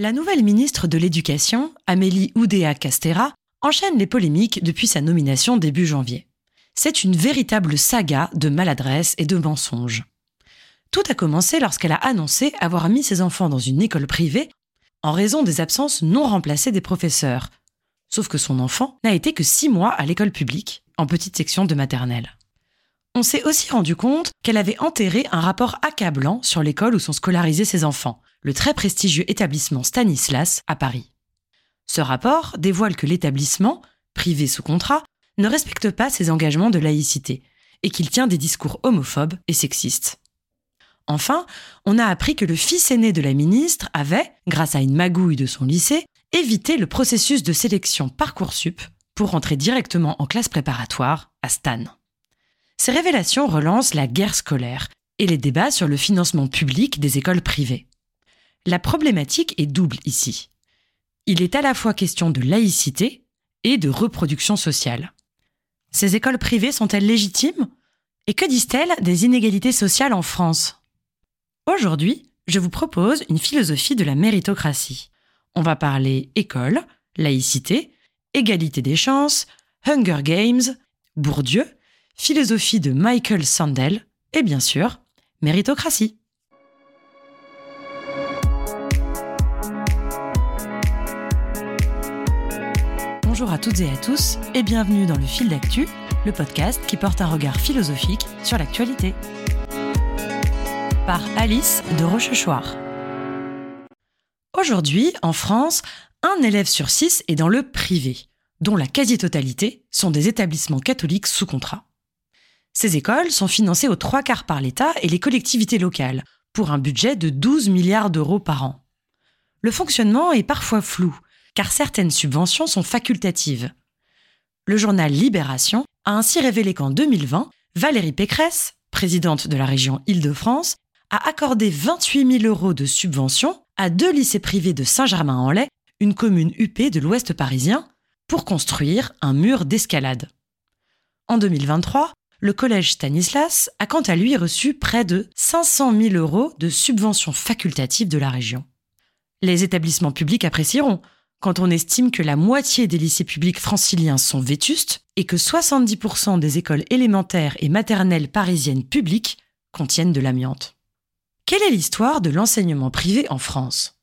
La nouvelle ministre de l'Éducation, Amélie Oudéa Castera, enchaîne les polémiques depuis sa nomination début janvier. C'est une véritable saga de maladresse et de mensonges. Tout a commencé lorsqu'elle a annoncé avoir mis ses enfants dans une école privée en raison des absences non remplacées des professeurs. Sauf que son enfant n'a été que six mois à l'école publique, en petite section de maternelle. On s'est aussi rendu compte qu'elle avait enterré un rapport accablant sur l'école où sont scolarisés ses enfants, le très prestigieux établissement Stanislas à Paris. Ce rapport dévoile que l'établissement, privé sous contrat, ne respecte pas ses engagements de laïcité et qu'il tient des discours homophobes et sexistes. Enfin, on a appris que le fils aîné de la ministre avait, grâce à une magouille de son lycée, évité le processus de sélection Parcoursup pour rentrer directement en classe préparatoire à Stan. Ces révélations relancent la guerre scolaire et les débats sur le financement public des écoles privées. La problématique est double ici. Il est à la fois question de laïcité et de reproduction sociale. Ces écoles privées sont-elles légitimes? Et que disent-elles des inégalités sociales en France? Aujourd'hui, je vous propose une philosophie de la méritocratie. On va parler école, laïcité, égalité des chances, Hunger Games, Bourdieu, philosophie de Michael Sandel et bien sûr, méritocratie. Bonjour à toutes et à tous et bienvenue dans le fil d'actu, le podcast qui porte un regard philosophique sur l'actualité. Par Alice de Rochechouart. Aujourd'hui, en France, un élève sur six est dans le privé, dont la quasi-totalité sont des établissements catholiques sous contrat. Ces écoles sont financées aux trois quarts par l'État et les collectivités locales, pour un budget de 12 milliards d'euros par an. Le fonctionnement est parfois flou, car certaines subventions sont facultatives. Le journal Libération a ainsi révélé qu'en 2020, Valérie Pécresse, présidente de la région Île-de-France, a accordé 28 000 euros de subventions à deux lycées privés de Saint-Germain-en-Laye, une commune huppée de l'ouest parisien, pour construire un mur d'escalade. En 2023, le collège Stanislas a quant à lui reçu près de 500 000 euros de subventions facultatives de la région. Les établissements publics apprécieront, quand on estime que la moitié des lycées publics franciliens sont vétustes et que 70% des écoles élémentaires et maternelles parisiennes publiques contiennent de l'amiante. Quelle est l'histoire de l'enseignement privé en France?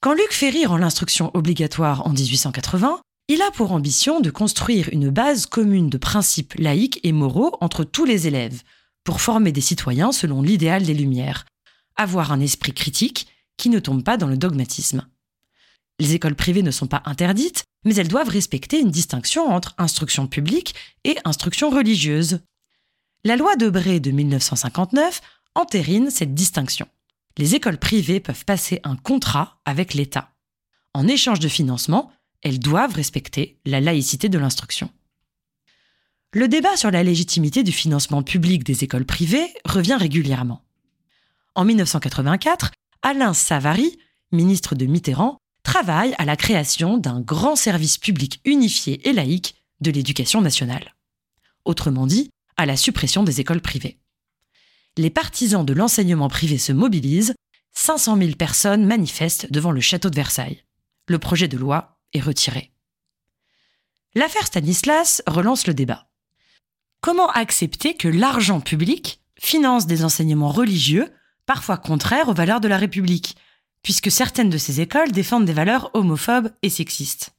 Quand Luc Ferry rend l'instruction obligatoire en 1880, il a pour ambition de construire une base commune de principes laïques et moraux entre tous les élèves, pour former des citoyens selon l'idéal des Lumières, avoir un esprit critique qui ne tombe pas dans le dogmatisme. Les écoles privées ne sont pas interdites, mais elles doivent respecter une distinction entre instruction publique et instruction religieuse. La loi de Bray de 1959 entérine cette distinction. Les écoles privées peuvent passer un contrat avec l'État. En échange de financement, elles doivent respecter la laïcité de l'instruction. Le débat sur la légitimité du financement public des écoles privées revient régulièrement. En 1984, Alain Savary, ministre de Mitterrand, travaille à la création d'un grand service public unifié et laïque de l'éducation nationale. Autrement dit, à la suppression des écoles privées. Les partisans de l'enseignement privé se mobilisent, 500 000 personnes manifestent devant le château de Versailles. Le projet de loi est retiré. L'affaire Stanislas relance le débat. Comment accepter que l'argent public finance des enseignements religieux, parfois contraires aux valeurs de la République, puisque certaines de ces écoles défendent des valeurs homophobes et sexistes.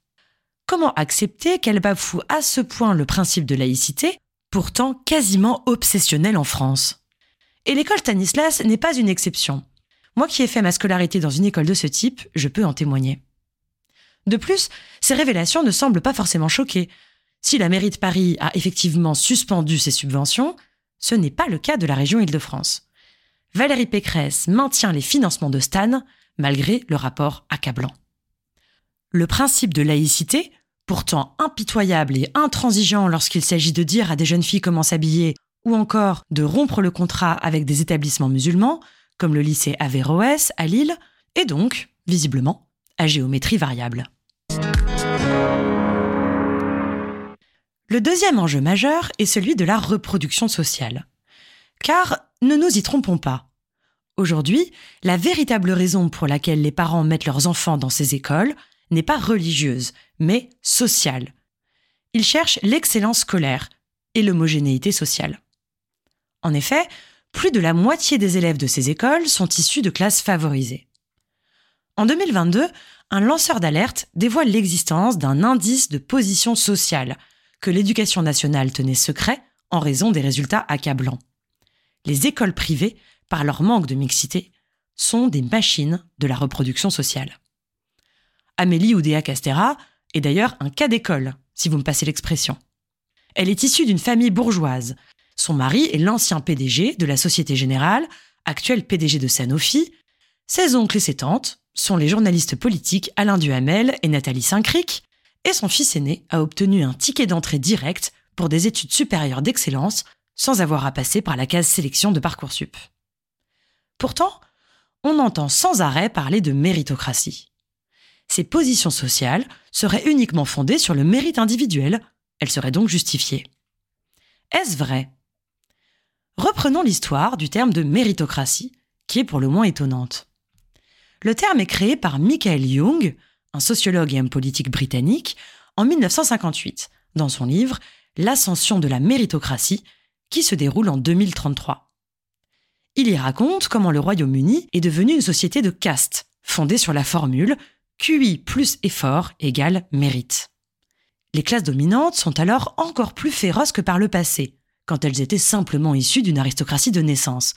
Comment accepter qu'elles bafouent à ce point le principe de laïcité, pourtant quasiment obsessionnel en France? Et l'école Stanislas n'est pas une exception. Moi qui ai fait ma scolarité dans une école de ce type, je peux en témoigner. De plus, ces révélations ne semblent pas forcément choquer. Si la mairie de Paris a effectivement suspendu ses subventions, ce n'est pas le cas de la région Île-de-France. Valérie Pécresse maintient les financements de Stan, malgré le rapport accablant. Le principe de laïcité, pourtant impitoyable et intransigeant lorsqu'il s'agit de dire à des jeunes filles comment s'habiller ou encore de rompre le contrat avec des établissements musulmans, comme le lycée Averroès à Lille, est donc, visiblement, à géométrie variable. Le deuxième enjeu majeur est celui de la reproduction sociale. Car, ne nous y trompons pas, Aujourd'hui, la véritable raison pour laquelle les parents mettent leurs enfants dans ces écoles n'est pas religieuse, mais sociale. Ils cherchent l'excellence scolaire et l'homogénéité sociale. En effet, plus de la moitié des élèves de ces écoles sont issus de classes favorisées. En 2022, un lanceur d'alerte dévoile l'existence d'un indice de position sociale que l'éducation nationale tenait secret en raison des résultats accablants. Les écoles privées, par leur manque de mixité, sont des machines de la reproduction sociale. Amélie Oudéa Castera est d'ailleurs un cas d'école, si vous me passez l'expression. Elle est issue d'une famille bourgeoise. Son mari est l'ancien PDG de la Société Générale, actuel PDG de Sanofi. Ses oncles et ses tantes sont les journalistes politiques Alain Duhamel et Nathalie Saint-Cric, et son fils aîné a obtenu un ticket d'entrée direct pour des études supérieures d'excellence sans avoir à passer par la case sélection de Parcoursup. Pourtant, on entend sans arrêt parler de méritocratie. Ces positions sociales seraient uniquement fondées sur le mérite individuel, elles seraient donc justifiées. Est-ce vrai? Reprenons l'histoire du terme de méritocratie, qui est pour le moins étonnante. Le terme est créé par Michael Young, un sociologue et homme politique britannique, en 1958, dans son livre L'ascension de la méritocratie, qui se déroule en 2033. Il y raconte comment le Royaume-Uni est devenu une société de caste, fondée sur la formule QI plus effort égale mérite. Les classes dominantes sont alors encore plus féroces que par le passé, quand elles étaient simplement issues d'une aristocratie de naissance,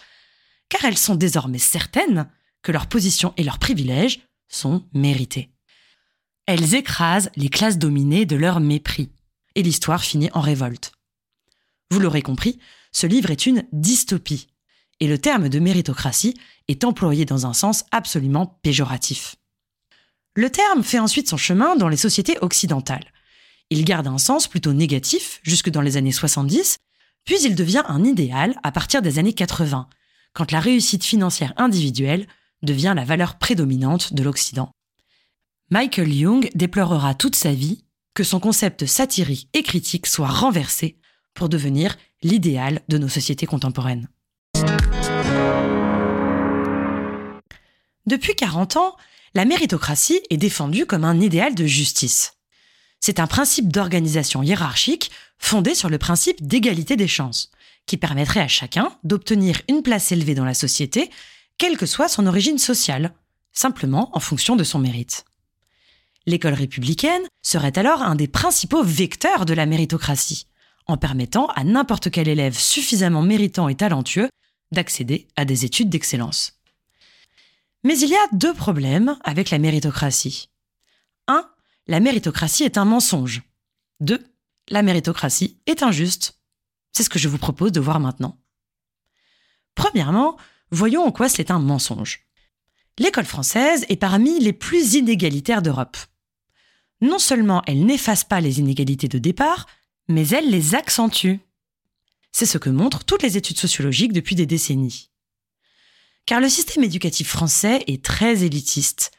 car elles sont désormais certaines que leur position et leurs privilèges sont mérités. Elles écrasent les classes dominées de leur mépris, et l'histoire finit en révolte. Vous l'aurez compris, ce livre est une dystopie, et le terme de méritocratie est employé dans un sens absolument péjoratif. Le terme fait ensuite son chemin dans les sociétés occidentales. Il garde un sens plutôt négatif jusque dans les années 70, puis il devient un idéal à partir des années 80, quand la réussite financière individuelle devient la valeur prédominante de l'Occident. Michael Young déplorera toute sa vie que son concept satirique et critique soit renversé pour devenir l'idéal de nos sociétés contemporaines. Depuis 40 ans, la méritocratie est défendue comme un idéal de justice. C'est un principe d'organisation hiérarchique fondé sur le principe d'égalité des chances, qui permettrait à chacun d'obtenir une place élevée dans la société, quelle que soit son origine sociale, simplement en fonction de son mérite. L'école républicaine serait alors un des principaux vecteurs de la méritocratie, en permettant à n'importe quel élève suffisamment méritant et talentueux d'accéder à des études d'excellence. Mais il y a deux problèmes avec la méritocratie. 1. La méritocratie est un mensonge. 2. La méritocratie est injuste. C'est ce que je vous propose de voir maintenant. Premièrement, voyons en quoi c'est un mensonge. L'école française est parmi les plus inégalitaires d'Europe. Non seulement elle n'efface pas les inégalités de départ, mais elle les accentue. C'est ce que montrent toutes les études sociologiques depuis des décennies. Car le système éducatif français est très élitiste.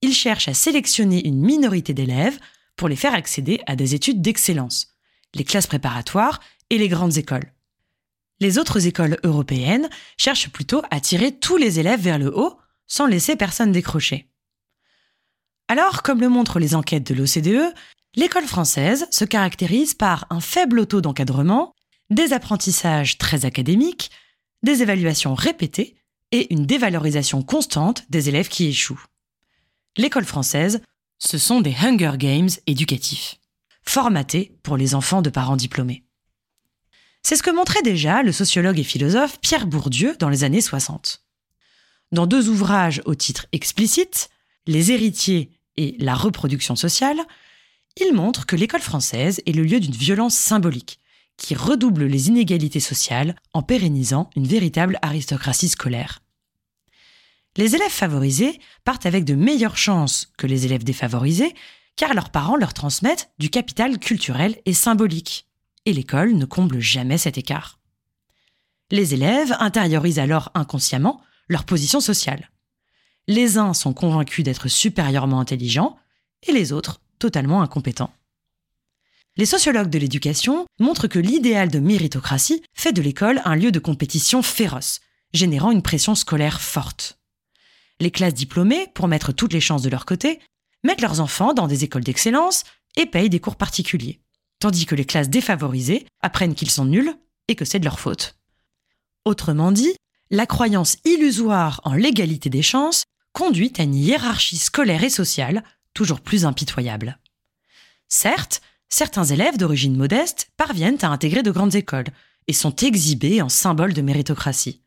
Il cherche à sélectionner une minorité d'élèves pour les faire accéder à des études d'excellence, les classes préparatoires et les grandes écoles. Les autres écoles européennes cherchent plutôt à tirer tous les élèves vers le haut sans laisser personne décrocher. Alors, comme le montrent les enquêtes de l'OCDE, l'école française se caractérise par un faible taux d'encadrement, des apprentissages très académiques, des évaluations répétées et une dévalorisation constante des élèves qui échouent. L'école française, ce sont des Hunger Games éducatifs, formatés pour les enfants de parents diplômés. C'est ce que montrait déjà le sociologue et philosophe Pierre Bourdieu dans les années 60. Dans deux ouvrages au titre explicite, Les héritiers et la reproduction sociale, il montre que l'école française est le lieu d'une violence symbolique, qui redouble les inégalités sociales en pérennisant une véritable aristocratie scolaire. Les élèves favorisés partent avec de meilleures chances que les élèves défavorisés, car leurs parents leur transmettent du capital culturel et symbolique, et l'école ne comble jamais cet écart. Les élèves intériorisent alors inconsciemment leur position sociale. Les uns sont convaincus d'être supérieurement intelligents, et les autres totalement incompétents. Les sociologues de l'éducation montrent que l'idéal de méritocratie fait de l'école un lieu de compétition féroce, générant une pression scolaire forte. Les classes diplômées, pour mettre toutes les chances de leur côté, mettent leurs enfants dans des écoles d'excellence et payent des cours particuliers, tandis que les classes défavorisées apprennent qu'ils sont nuls et que c'est de leur faute. Autrement dit, la croyance illusoire en l'égalité des chances conduit à une hiérarchie scolaire et sociale toujours plus impitoyable. Certes, certains élèves d'origine modeste parviennent à intégrer de grandes écoles et sont exhibés en symbole de méritocratie.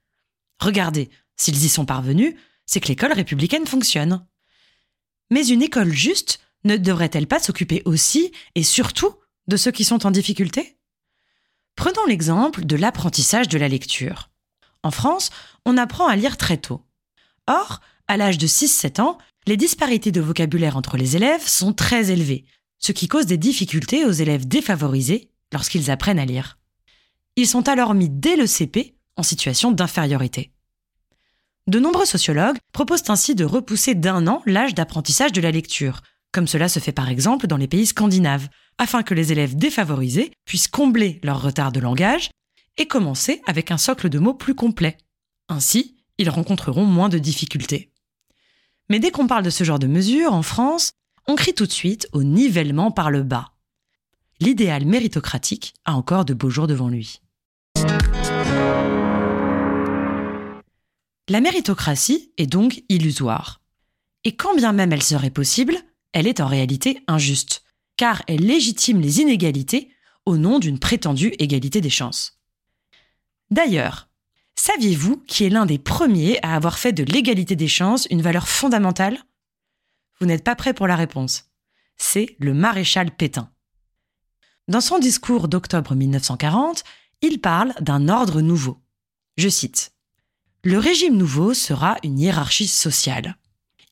Regardez, s'ils y sont parvenus, c'est que l'école républicaine fonctionne. Mais une école juste ne devrait-elle pas s'occuper aussi et surtout de ceux qui sont en difficulté? Prenons l'exemple de l'apprentissage de la lecture. En France, on apprend à lire très tôt. Or, à l'âge de 6-7 ans, les disparités de vocabulaire entre les élèves sont très élevées, ce qui cause des difficultés aux élèves défavorisés lorsqu'ils apprennent à lire. Ils sont alors mis dès le CP en situation d'infériorité. De nombreux sociologues proposent ainsi de repousser d'un an l'âge d'apprentissage de la lecture, comme cela se fait par exemple dans les pays scandinaves, afin que les élèves défavorisés puissent combler leur retard de langage et commencer avec un socle de mots plus complet. Ainsi, ils rencontreront moins de difficultés. Mais dès qu'on parle de ce genre de mesures en France, on crie tout de suite au nivellement par le bas. L'idéal méritocratique a encore de beaux jours devant lui. La méritocratie est donc illusoire. Et quand bien même elle serait possible, elle est en réalité injuste, car elle légitime les inégalités au nom d'une prétendue égalité des chances. D'ailleurs, saviez-vous qui est l'un des premiers à avoir fait de l'égalité des chances une valeur fondamentale? Vous n'êtes pas prêt pour la réponse. C'est le maréchal Pétain. Dans son discours d'octobre 1940, il parle d'un ordre nouveau. Je cite Le régime nouveau sera une hiérarchie sociale.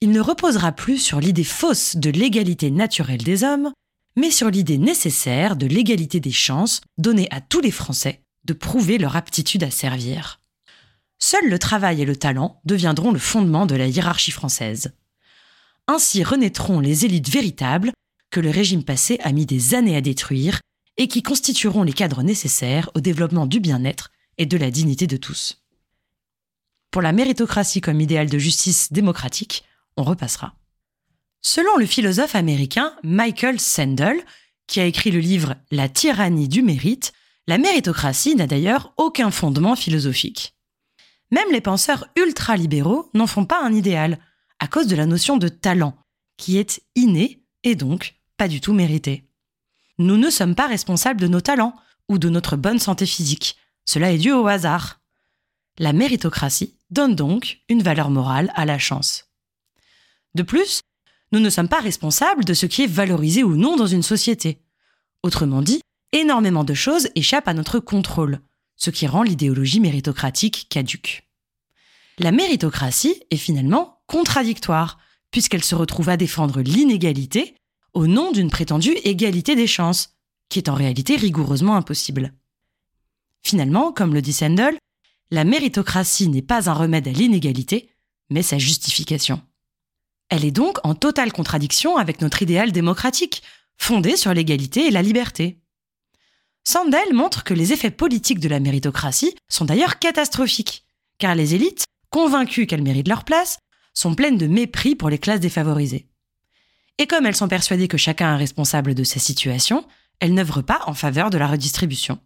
Il ne reposera plus sur l'idée fausse de l'égalité naturelle des hommes, mais sur l'idée nécessaire de l'égalité des chances donnée à tous les Français de prouver leur aptitude à servir. Seul le travail et le talent deviendront le fondement de la hiérarchie française. Ainsi renaîtront les élites véritables que le régime passé a mis des années à détruire et qui constitueront les cadres nécessaires au développement du bien-être et de la dignité de tous. Pour la méritocratie comme idéal de justice démocratique, on repassera. Selon le philosophe américain Michael Sandel, qui a écrit le livre La tyrannie du mérite, la méritocratie n'a d'ailleurs aucun fondement philosophique. Même les penseurs ultra-libéraux n'en font pas un idéal, à cause de la notion de talent, qui est inné et donc pas du tout mérité. Nous ne sommes pas responsables de nos talents ou de notre bonne santé physique. Cela est dû au hasard. La méritocratie donne donc une valeur morale à la chance. De plus, nous ne sommes pas responsables de ce qui est valorisé ou non dans une société. Autrement dit, énormément de choses échappent à notre contrôle, ce qui rend l'idéologie méritocratique caduque. La méritocratie est finalement contradictoire, puisqu'elle se retrouve à défendre l'inégalité au nom d'une prétendue égalité des chances, qui est en réalité rigoureusement impossible. Finalement, comme le dit Sandel, la méritocratie n'est pas un remède à l'inégalité, mais sa justification. Elle est donc en totale contradiction avec notre idéal démocratique, fondé sur l'égalité et la liberté. Sandel montre que les effets politiques de la méritocratie sont d'ailleurs catastrophiques, car les élites, convaincues qu'elles méritent leur place, sont pleines de mépris pour les classes défavorisées. Et comme elles sont persuadées que chacun est responsable de sa situation, elles n'œuvrent pas en faveur de la redistribution.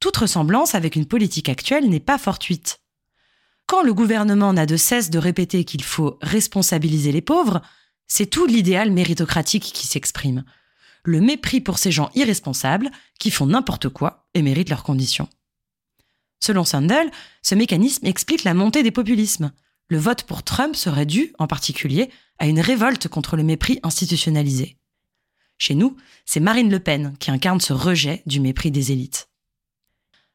Toute ressemblance avec une politique actuelle n'est pas fortuite. Quand le gouvernement n'a de cesse de répéter qu'il faut responsabiliser les pauvres, c'est tout l'idéal méritocratique qui s'exprime, le mépris pour ces gens irresponsables qui font n'importe quoi et méritent leurs conditions. Selon Sandel, ce mécanisme explique la montée des populismes. Le vote pour Trump serait dû, en particulier, à une révolte contre le mépris institutionnalisé. Chez nous, c'est Marine Le Pen qui incarne ce rejet du mépris des élites.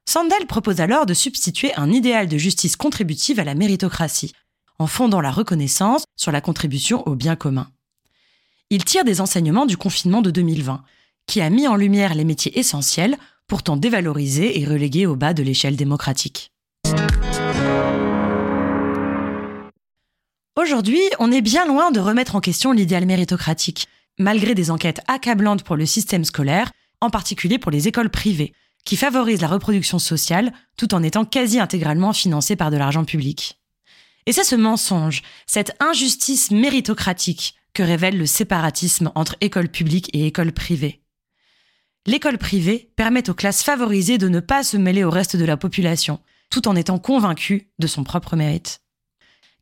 Sandel propose alors de substituer un idéal de justice contributive à la méritocratie, en fondant la reconnaissance sur la contribution au bien commun il tire des enseignements du confinement de 2020, qui a mis en lumière les métiers essentiels, pourtant dévalorisés et relégués au bas de l'échelle démocratique. Aujourd'hui, on est bien loin de remettre en question l'idéal méritocratique, malgré des enquêtes accablantes pour le système scolaire, en particulier pour les écoles privées, qui favorise la reproduction sociale tout en étant quasi intégralement financé par de l'argent public. Et c'est ce mensonge, cette injustice méritocratique que révèle le séparatisme entre école publique et école privée. L'école privée permet aux classes favorisées de ne pas se mêler au reste de la population, tout en étant convaincues de son propre mérite.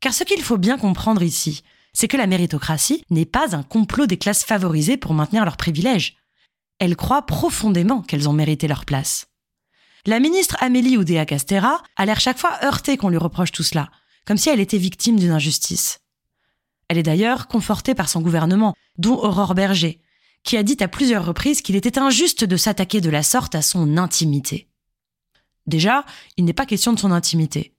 Car ce qu'il faut bien comprendre ici, c'est que la méritocratie n'est pas un complot des classes favorisées pour maintenir leurs privilèges. Elles croient profondément qu'elles ont mérité leur place. La ministre Amélie Oudéa-Castera a l'air chaque fois heurtée qu'on lui reproche tout cela, comme si elle était victime d'une injustice. Elle est d'ailleurs confortée par son gouvernement, dont Aurore Berger, qui a dit à plusieurs reprises qu'il était injuste de s'attaquer de la sorte à son intimité. Déjà, il n'est pas question de son intimité.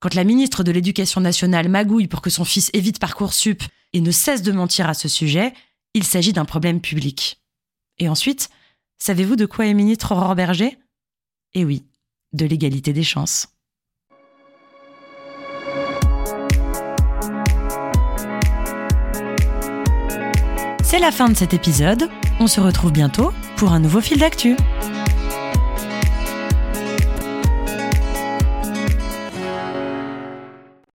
Quand la ministre de l'Éducation nationale magouille pour que son fils évite Parcoursup et ne cesse de mentir à ce sujet, il s'agit d'un problème public. Et ensuite, savez-vous de quoi est ministre Aurore Berger? Eh oui, de l'égalité des chances. C'est la fin de cet épisode. On se retrouve bientôt pour un nouveau fil d'actu.